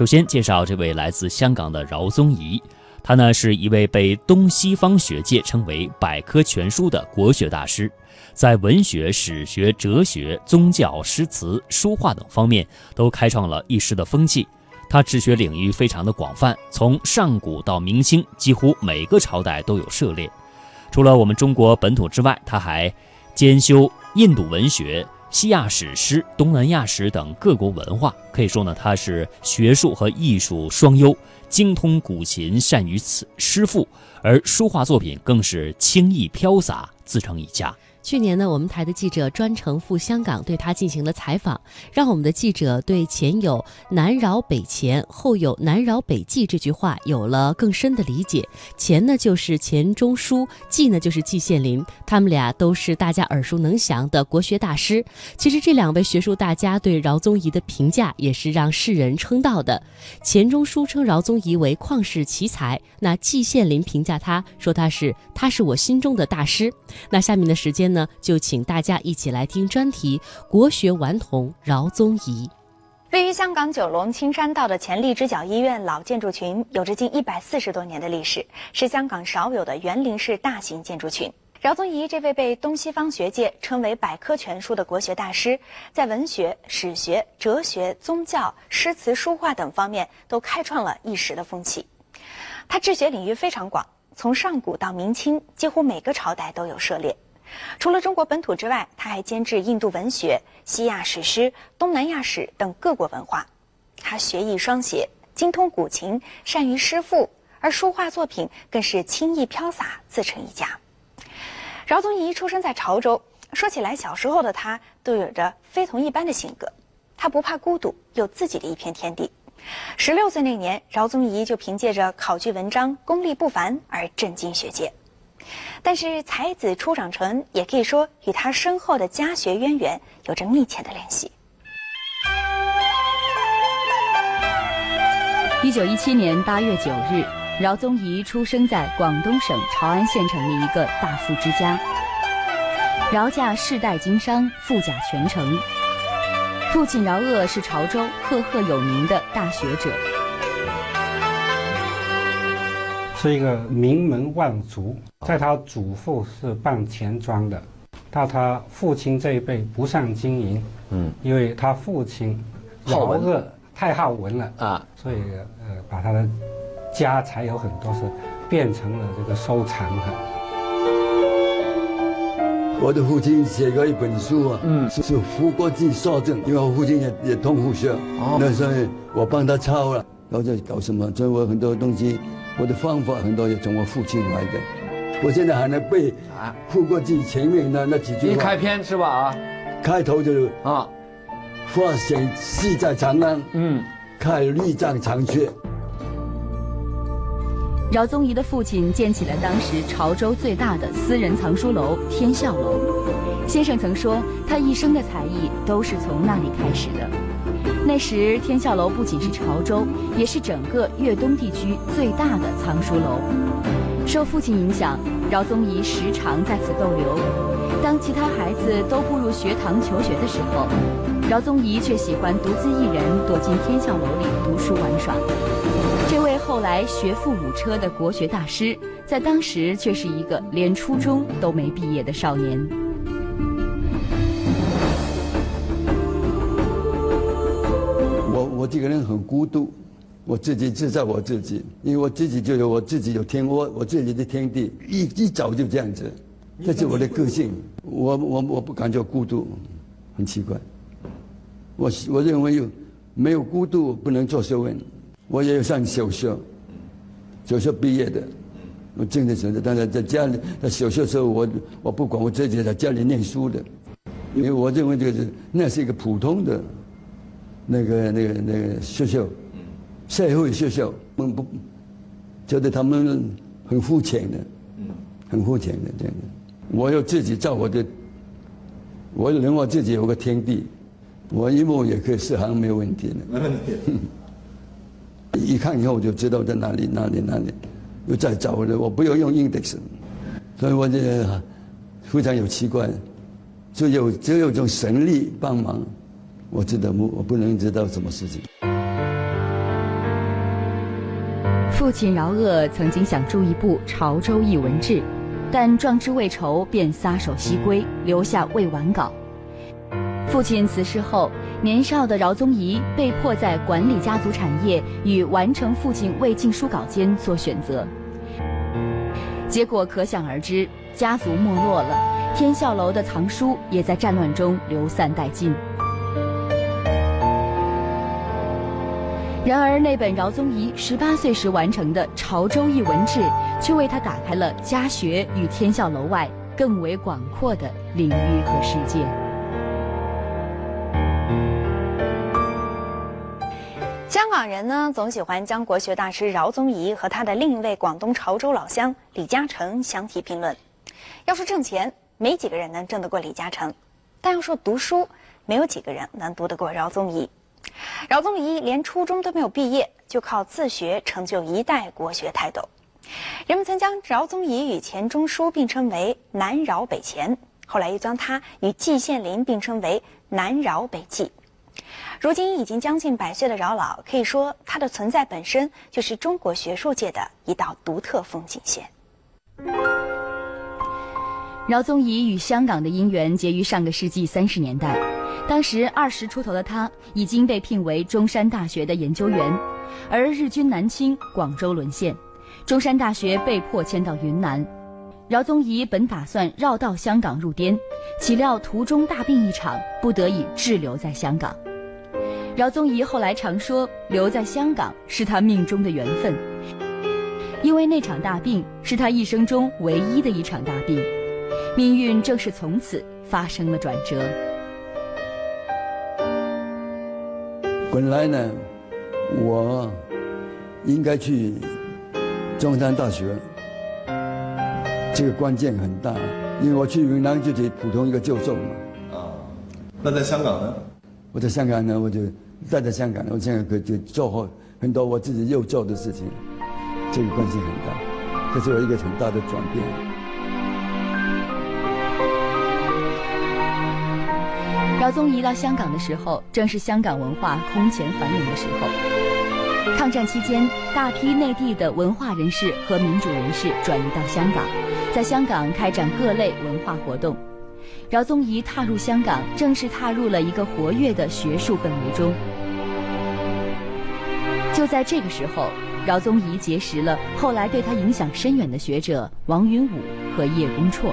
首先介绍这位来自香港的饶宗颐，他呢是一位被东西方学界称为百科全书的国学大师，在文学、史学、哲学、宗教、诗词、书画等方面都开创了一时的风气。他治学领域非常的广泛，从上古到明清，几乎每个朝代都有涉猎。除了我们中国本土之外，他还兼修印度文学。西亚史诗、东南亚史等各国文化，可以说呢，他是学术和艺术双优，精通古琴，善于此诗赋，而书画作品更是轻易飘洒，自成一家。去年呢，我们台的记者专程赴香港对他进行了采访，让我们的记者对前有“南饶北钱，后有“南饶北纪”这句话有了更深的理解。钱呢就是钱钟书，纪呢就是季羡林，他们俩都是大家耳熟能详的国学大师。其实这两位学术大家对饶宗颐的评价也是让世人称道的。钱钟书称饶宗颐为旷世奇才，那季羡林评价他说他是他是我心中的大师。那下面的时间。呢，就请大家一起来听专题《国学顽童饶宗颐》。位于香港九龙青山道的前荔枝角医院老建筑群，有着近一百四十多年的历史，是香港少有的园林式大型建筑群。饶宗颐这位被东西方学界称为百科全书的国学大师，在文学、史学、哲学、宗教、诗词、书画等方面都开创了一时的风气。他治学领域非常广，从上古到明清，几乎每个朝代都有涉猎。除了中国本土之外，他还兼治印度文学、西亚史诗、东南亚史等各国文化。他学艺双写，精通古琴，善于诗赋，而书画作品更是轻逸飘洒，自成一家。饶宗颐出生在潮州，说起来，小时候的他都有着非同一般的性格。他不怕孤独，有自己的一片天地。十六岁那年，饶宗颐就凭借着考据文章，功力不凡而震惊学界。但是才子初长成，也可以说与他深厚的家学渊源有着密切的联系。一九一七年八月九日，饶宗颐出生在广东省潮安县城的一个大富之家。饶家世代经商，富甲全城。父亲饶鄂是潮州赫赫有名的大学者。是一个名门望族，在他祖父是办钱庄的，到他父亲这一辈不善经营，嗯，因为他父亲好恶太好文了啊，所以呃，把他的家财有很多是变成了这个收藏的。我的父亲写过一本书啊，嗯，是是胡国际少正，因为我父亲也也通胡学，那时候我帮他抄了，然后在搞什么，所以我很多东西。我的方法很多也从我父亲来的，我现在还能背啊，复过去前面的那几句话。一开篇是吧？啊，开头就是啊，发现戏在长安，嗯，开绿障长阙。饶宗颐的父亲建起了当时潮州最大的私人藏书楼天笑楼，先生曾说他一生的才艺都是从那里开始的。那时，天笑楼不仅是潮州，也是整个粤东地区最大的藏书楼。受父亲影响，饶宗颐时常在此逗留。当其他孩子都步入学堂求学的时候，饶宗颐却喜欢独自一人躲进天象楼里读书玩耍。这位后来学富五车的国学大师，在当时却是一个连初中都没毕业的少年。我我这个人很孤独，我自己制造我自己，因为我自己就有我自己有天窝，我自己的天地，一一早就这样子，这是我的个性。我我我不感觉孤独，很奇怪。我我认为有没有孤独不能做学问。我也有上小学，小学毕业的，我真的是，但是在家里在小学时候，我我不管我自己在家里念书的，因为我认为就是那是一个普通的。那个、那个、那个学校，社会学校，我们不觉得他们很肤浅的，很肤浅的这样的。我有自己造我的，我认为自己有个天地，我一梦也可以试行，没有问题的。没问题。一看以后我就知道在哪里、哪里、哪里，又再找我的，我不要用 index，所以我觉得非常有奇怪，只有只有一种神力帮忙。我知道我我不能知道什么事情。父亲饶鄂曾经想著一部《潮州译文志》，但壮志未酬，便撒手西归，留下未完稿。父亲辞世后，年少的饶宗颐被迫在管理家族产业与完成父亲未尽书稿间做选择，结果可想而知，家族没落了，天笑楼的藏书也在战乱中流散殆尽。然而，那本饶宗颐十八岁时完成的《潮州译文志》，却为他打开了家学与天笑楼外更为广阔的领域和世界。香港人呢，总喜欢将国学大师饶宗颐和他的另一位广东潮州老乡李嘉诚相提并论。要说挣钱，没几个人能挣得过李嘉诚；但要说读书，没有几个人能读得过饶宗颐。饶宗颐连初中都没有毕业，就靠自学成就一代国学泰斗。人们曾将饶宗颐与钱钟书并称为“南饶北钱”，后来又将他与季羡林并称为“南饶北季”。如今已经将近百岁的饶老，可以说他的存在本身就是中国学术界的一道独特风景线。饶宗颐与香港的姻缘结于上个世纪三十年代，当时二十出头的他已经被聘为中山大学的研究员，而日军南侵，广州沦陷，中山大学被迫迁到云南。饶宗颐本打算绕道香港入滇，岂料途中大病一场，不得已滞留在香港。饶宗颐后来常说，留在香港是他命中的缘分，因为那场大病是他一生中唯一的一场大病。命运正是从此发生了转折。本来呢，我应该去中山大学，这个关键很大，因为我去云南就是普通一个教授嘛。啊，那在香港呢？我在香港呢，我就待在香港，我现在可就做好很多我自己又做的事情，这个关系很大，这是我一个很大的转变。饶宗颐到香港的时候，正是香港文化空前繁荣的时候。抗战期间，大批内地的文化人士和民主人士转移到香港，在香港开展各类文化活动。饶宗颐踏入香港，正是踏入了一个活跃的学术氛围中。就在这个时候，饶宗颐结识了后来对他影响深远的学者王云武和叶公绰。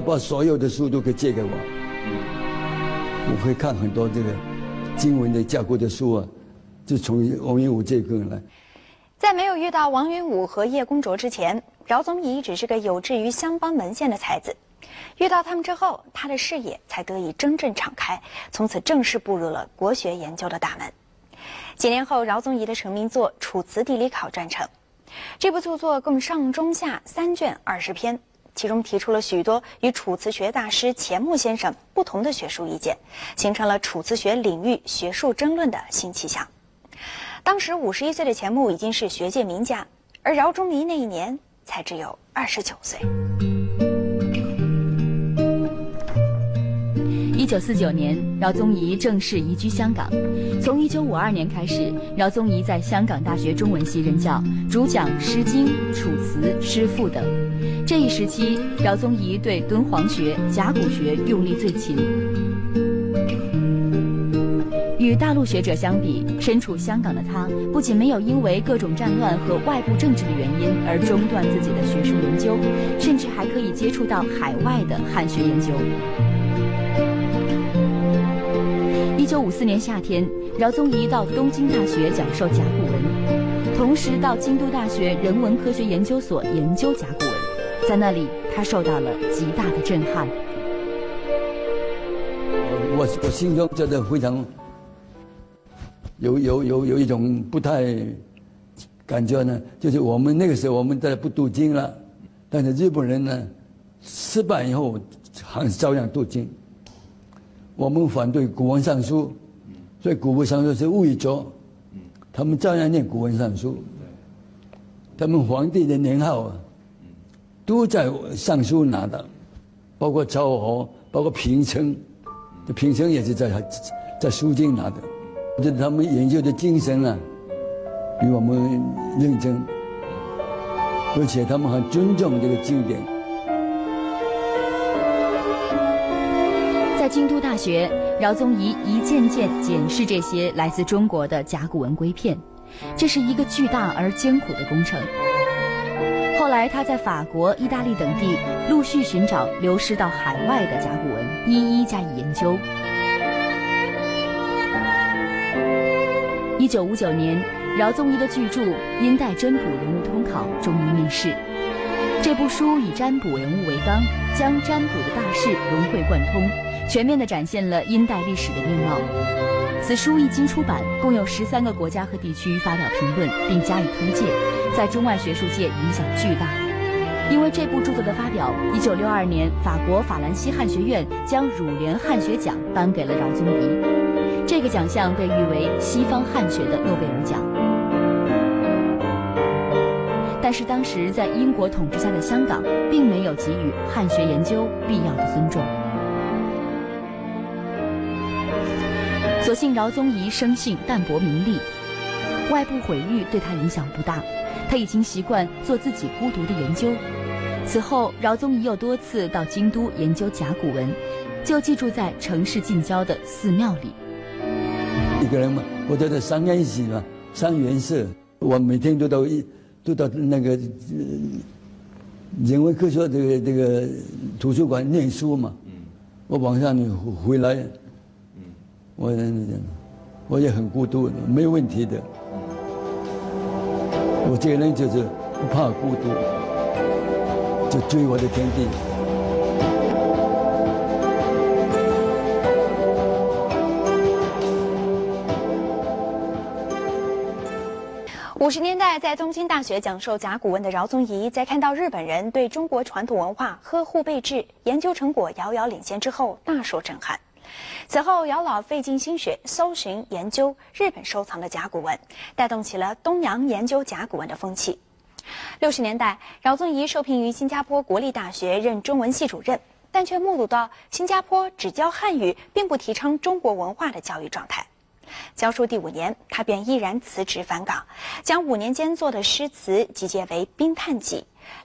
把所有的书都可以借给我，我会看很多这个经文的架构的书啊，就从王云武这个人来。在没有遇到王云武和叶公卓之前，饶宗颐只是个有志于乡邦门县的才子。遇到他们之后，他的视野才得以真正敞开，从此正式步入了国学研究的大门。几年后，饶宗颐的成名作《楚辞地理考》撰成，这部著作共上中下三卷二十篇。其中提出了许多与楚辞学大师钱穆先生不同的学术意见，形成了楚辞学领域学术争论的新气象。当时五十一岁的钱穆已经是学界名家，而饶宗颐那一年才只有二十九岁。一九四九年，饶宗颐正式移居香港。从一九五二年开始，饶宗颐在香港大学中文系任教，主讲《诗经》《楚辞》《诗赋》等。这一时期，饶宗颐对敦煌学、甲骨学用力最勤。与大陆学者相比，身处香港的他，不仅没有因为各种战乱和外部政治的原因而中断自己的学术研究，甚至还可以接触到海外的汉学研究。四年夏天，饶宗颐到东京大学讲授甲骨文，同时到京都大学人文科学研究所研究甲骨文。在那里，他受到了极大的震撼。我我心中觉得非常有有有有一种不太感觉呢，就是我们那个时候我们在不读经了，但是日本人呢失败以后还是照样读经。我们反对古文尚书，所以古文尚书是伪作，他们照样念古文尚书。他们皇帝的年号啊，都在尚书拿的，包括昭和，包括平城，平城也是在在书经拿的。我觉得他们研究的精神啊，比我们认真，而且他们很尊重这个经典。京都大学，饶宗颐一件件检视这些来自中国的甲骨文龟片，这是一个巨大而艰苦的工程。后来，他在法国、意大利等地陆续寻找流失到海外的甲骨文，一一加以研究。一九五九年，饶宗颐的巨著《殷代占卜人物通考》终于面世。这部书以占卜人物为纲，将占卜的大事融会贯通，全面地展现了殷代历史的面貌。此书一经出版，共有十三个国家和地区发表评论并加以推荐，在中外学术界影响巨大。因为这部著作的发表，一九六二年，法国法兰西汉学院将儒联汉学奖颁给了饶宗颐。这个奖项被誉为西方汉学的诺贝尔奖，但是当时在英国统治下的香港，并没有给予汉学研究必要的尊重。所幸饶宗颐生性淡泊名利，外部毁誉对他影响不大，他已经习惯做自己孤独的研究。此后，饶宗颐又多次到京都研究甲骨文，就寄住在城市近郊的寺庙里。一个人嘛，我觉得三元喜嘛，三元色。我每天都到一都到那个人文科学这个这个图书馆念书嘛。我晚上回来，我我也很孤独，没有问题的。我这个人就是不怕孤独，就追我的天地。五十年代，在东京大学讲授甲骨文的饶宗颐，在看到日本人对中国传统文化呵护备至，研究成果遥遥领先之后，大受震撼。此后，姚老费尽心血搜寻研究日本收藏的甲骨文，带动起了东洋研究甲骨文的风气。六十年代，饶宗颐受聘于新加坡国立大学任中文系主任，但却目睹到新加坡只教汉语，并不提倡中国文化的教育状态。教书第五年，他便毅然辞职返港，将五年间做的诗词集结为《冰叹记》，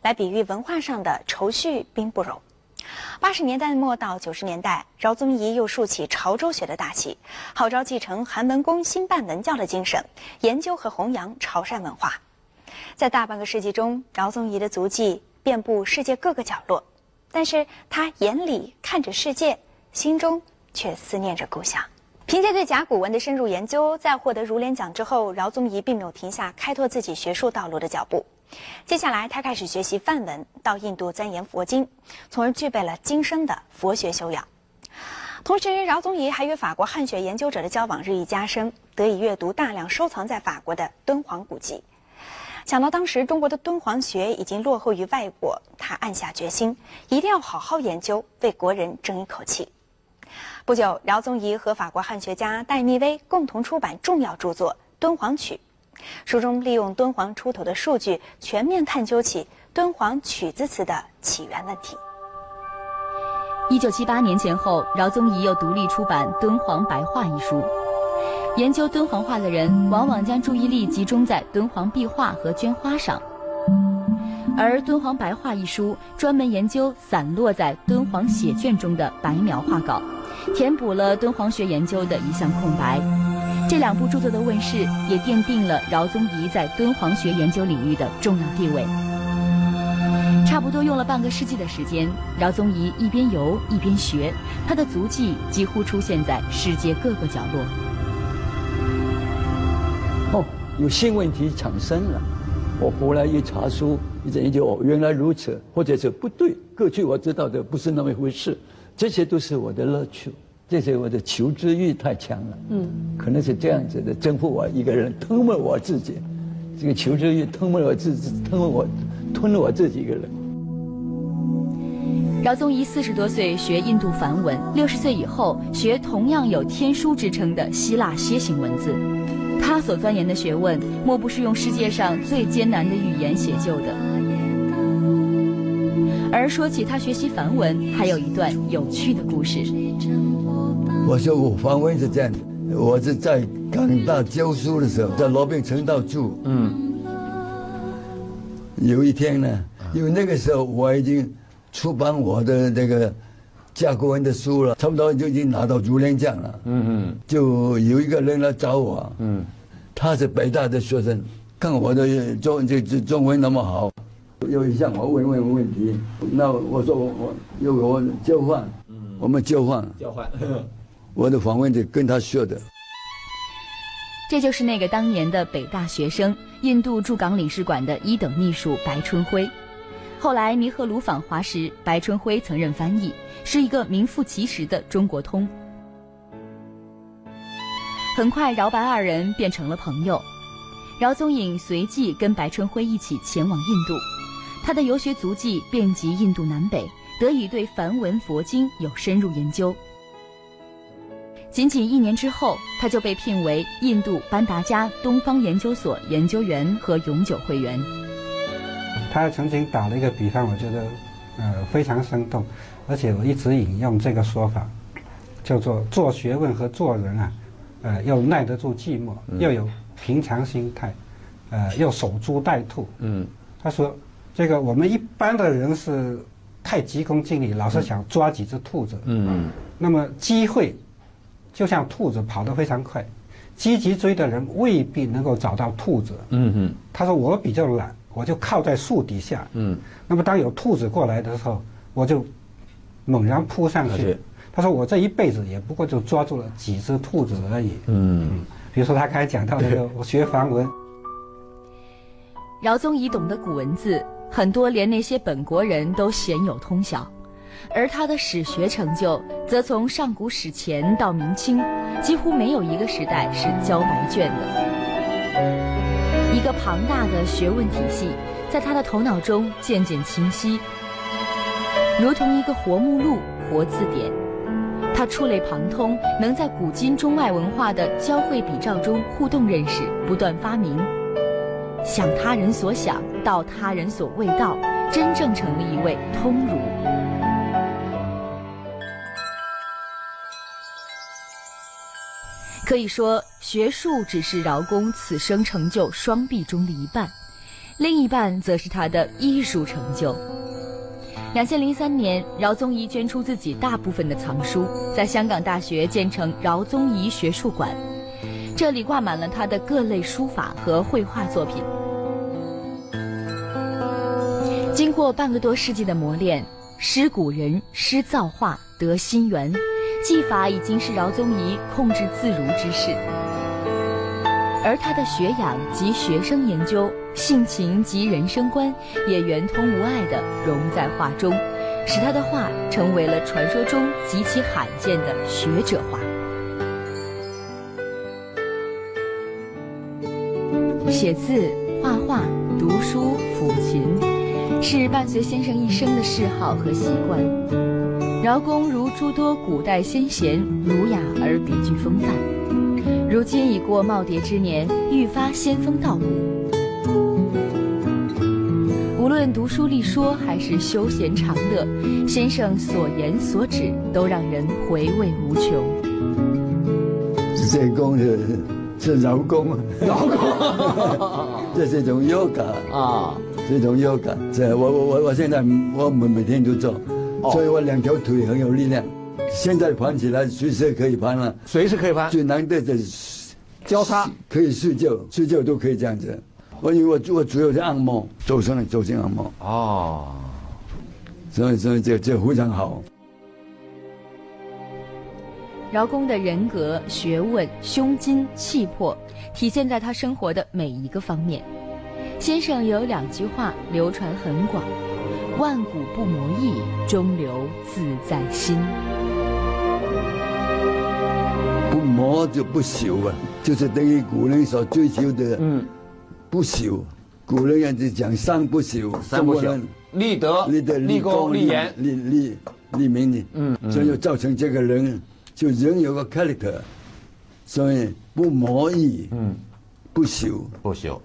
来比喻文化上的愁绪冰不容。八十年代末到九十年代，饶宗颐又竖起潮州学的大旗，号召继承韩文公兴办文教的精神，研究和弘扬潮汕文化。在大半个世纪中，饶宗颐的足迹遍布世界各个角落，但是他眼里看着世界，心中却思念着故乡。凭借对甲骨文的深入研究，在获得儒联奖之后，饶宗颐并没有停下开拓自己学术道路的脚步。接下来，他开始学习梵文，到印度钻研佛经，从而具备了今生的佛学修养。同时，饶宗颐还与法国汉学研究者的交往日益加深，得以阅读大量收藏在法国的敦煌古籍。想到当时中国的敦煌学已经落后于外国，他暗下决心，一定要好好研究，为国人争一口气。不久，饶宗颐和法国汉学家戴密威共同出版重要著作《敦煌曲》，书中利用敦煌出土的数据，全面探究起敦煌曲子词的起源问题。一九七八年前后，饶宗颐又独立出版《敦煌白话》一书。研究敦煌画的人，往往将注意力集中在敦煌壁画和绢花上，而《敦煌白话》一书专门研究散落在敦煌写卷中的白描画稿。填补了敦煌学研究的一项空白，这两部著作的问世，也奠定了饶宗颐在敦煌学研究领域的重要地位。差不多用了半个世纪的时间，饶宗颐一边游一边学，他的足迹几乎出现在世界各个角落。哦，有新问题产生了，我回来一查书，一研究，哦，原来如此，或者是不对，过去我知道的不是那么一回事。这些都是我的乐趣，这是我的求知欲太强了，嗯，可能是这样子的征服我一个人，吞没我自己，这个求知欲吞没我自己，吞没我，吞了我自己一个人。饶宗颐四十多岁学印度梵文，六十岁以后学同样有天书之称的希腊楔形文字，他所钻研的学问，莫不是用世界上最艰难的语言写就的。而说起他学习梵文，还有一段有趣的故事。我说我梵文是这样的，我是在港大教书的时候，在罗宾城道住。嗯。有一天呢，因为那个时候我已经出版我的那个甲骨文的书了，差不多就已经拿到竹联奖了。嗯嗯。就有一个人来找我。嗯。他是北大的学生，看我的中这这中文那么好，又向我问问问题。那我说我我又我交换。嗯。我们交换。交换。我的访问就跟他学的。这就是那个当年的北大学生，印度驻港领事馆的一等秘书白春辉。后来尼赫鲁访华时，白春辉曾任翻译，是一个名副其实的中国通。很快，饶白二人变成了朋友。饶宗颖随即跟白春辉一起前往印度，他的游学足迹遍及印度南北，得以对梵文佛经有深入研究。仅仅一年之后，他就被聘为印度班达加东方研究所研究员和永久会员。他曾经打了一个比方，我觉得，呃，非常生动，而且我一直引用这个说法，叫做做学问和做人啊，呃，要耐得住寂寞，要有平常心态，呃，要守株待兔。嗯，他说，这个我们一般的人是太急功近利，老是想抓几只兔子。嗯，那么机会。就像兔子跑得非常快，积极追的人未必能够找到兔子。嗯嗯，他说我比较懒，我就靠在树底下。嗯，那么当有兔子过来的时候，我就猛然扑上去。他说我这一辈子也不过就抓住了几只兔子而已。嗯，比如说他刚才讲到那个我学梵文，饶宗颐懂得古文字，很多连那些本国人都鲜有通晓。而他的史学成就，则从上古史前到明清，几乎没有一个时代是交白卷的。一个庞大的学问体系，在他的头脑中渐渐清晰，如同一个活目录、活字典。他触类旁通，能在古今中外文化的交汇比照中互动认识，不断发明，想他人所想，道他人所未道，真正成了一位通儒。可以说，学术只是饶公此生成就双臂中的一半，另一半则是他的艺术成就。两千零三年，饶宗颐捐出自己大部分的藏书，在香港大学建成饶宗颐学术馆，这里挂满了他的各类书法和绘画作品。过半个多世纪的磨练，师古人，师造化，得心源。技法已经是饶宗颐控制自如之事，而他的学养及学生研究、性情及人生观也圆通无碍地融在画中，使他的画成为了传说中极其罕见的学者画。写字、画画、读书、抚琴，是伴随先生一生的嗜好和习惯。饶公如诸多古代先贤，儒雅而别具风范。如今已过耄耋之年，愈发仙风道骨。无论读书立说，还是休闲长乐，先生所言所指都让人回味无穷。这功是是饶公，饶公，这是一种 yoga 啊，是一种 yoga。这我我我我现在我每每天都做。所以我两条腿很有力量，现在盘起来随时可以盘了，随时可以盘。最难的是交叉，可以睡觉，睡觉都可以这样子。我以为我我主要是按摩，走上来走进按摩。哦，所以所以这这非常好。饶公的人格、学问、胸襟、气魄，体现在他生活的每一个方面。先生有两句话流传很广。万古不磨意，中流自在心。不磨就不朽啊，就是等于古人所追求的，嗯，不朽。古人样子讲三不朽，三不朽，立德、立德、立功、立言、立立立名的，嗯，所以造成这个人就人有个 character，所以不磨意，嗯，不朽，不朽。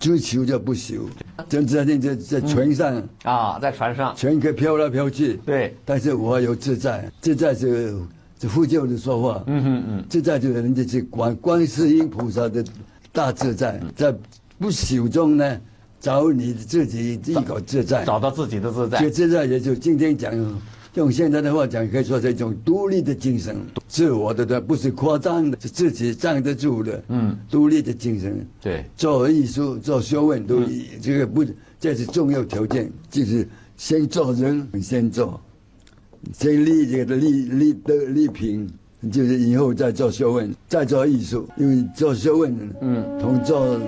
追求就不朽，就在在在在船上。啊，在船上，船可以飘来飘去，对，但是我有自在，自在是是佛教的说法，嗯嗯嗯，自在就是人家是观观世音菩萨的大自在，在不朽中呢，找你自己一个自在，找到自己的自在。这自在也就今天讲，用现在的话讲，可以说是一种独立的精神，自我的的，不是夸张的，是自己站得住的，嗯，独立的精神。对，做艺术、做学问都这个不，这是重要条件，就是先做人，先做。先立这个立立的立品，就是以后再做学问，再做艺术。因为做学问，嗯，同做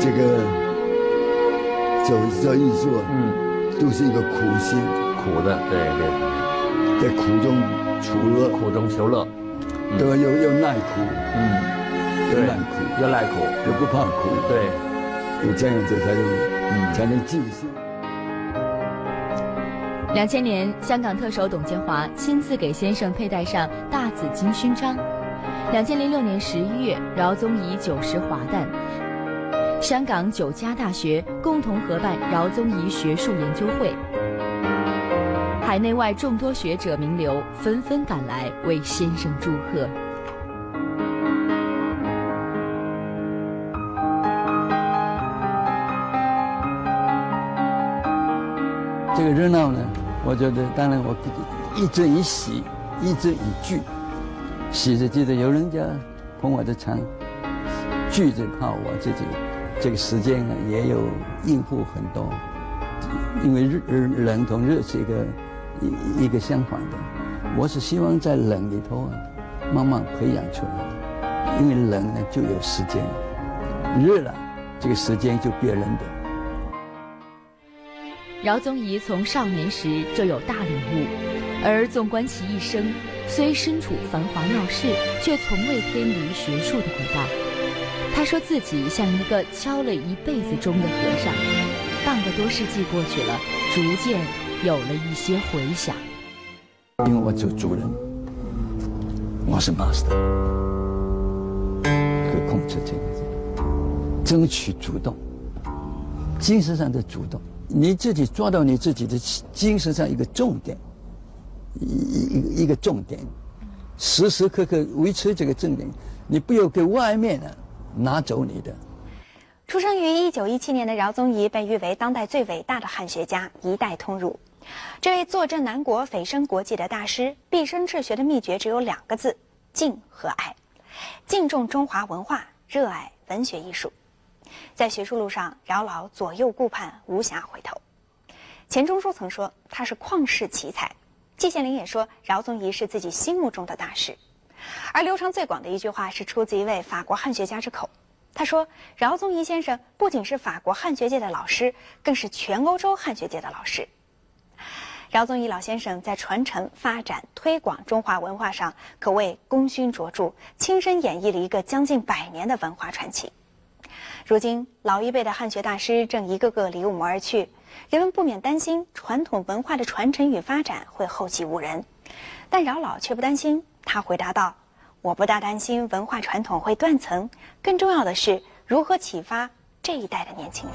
这个做做艺术，嗯，都是一个苦心，苦的，对对，在苦中求乐，苦中求乐，都要要耐苦，嗯，要耐苦，要耐苦，又不怕苦，对，有这样子才能，嗯，才能尽心。两千年，香港特首董建华亲自给先生佩戴上大紫金勋章。两千零六年十一月，饶宗颐九十华诞，香港九家大学共同合办饶宗颐学术研究会，海内外众多学者名流纷纷赶来为先生祝贺。这个热闹呢？我觉得，当然，我一针一喜，一针一句。喜是记得有人家捧我的场，句子怕我自己这个时间呢也有应付很多，因为日冷同热是一个一个相反的。我是希望在冷里头啊，慢慢培养出来，因为冷呢就有时间，热了这个时间就别人的。饶宗颐从少年时就有大领悟，而纵观其一生，虽身处繁华闹市，却从未偏离学术的轨道。他说自己像一个敲了一辈子钟的和尚，半个多世纪过去了，逐渐有了一些回响。因为我做主人，我是 master，可以控制这个，争取主动，精神上的主动。你自己抓到你自己的精神上一个重点，一一一个重点，时时刻刻维持这个重点，你不要给外面的拿走你的。出生于一九一七年的饶宗颐被誉为当代最伟大的汉学家，一代通儒。这位坐镇南国、蜚声国际的大师，毕生治学的秘诀只有两个字：敬和爱。敬重中华文化，热爱文学艺术。在学术路上，饶老左右顾盼，无暇回头。钱钟书曾说他是旷世奇才，季羡林也说饶宗颐是自己心目中的大师。而流传最广的一句话是出自一位法国汉学家之口，他说饶宗颐先生不仅是法国汉学界的老师，更是全欧洲汉学界的老师。饶宗颐老先生在传承、发展、推广中华文化上可谓功勋卓著，亲身演绎了一个将近百年的文化传奇。如今，老一辈的汉学大师正一个个离我们而去，人们不免担心传统文化的传承与发展会后继无人。但饶老却不担心，他回答道：“我不大担心文化传统会断层，更重要的是如何启发这一代的年轻人。”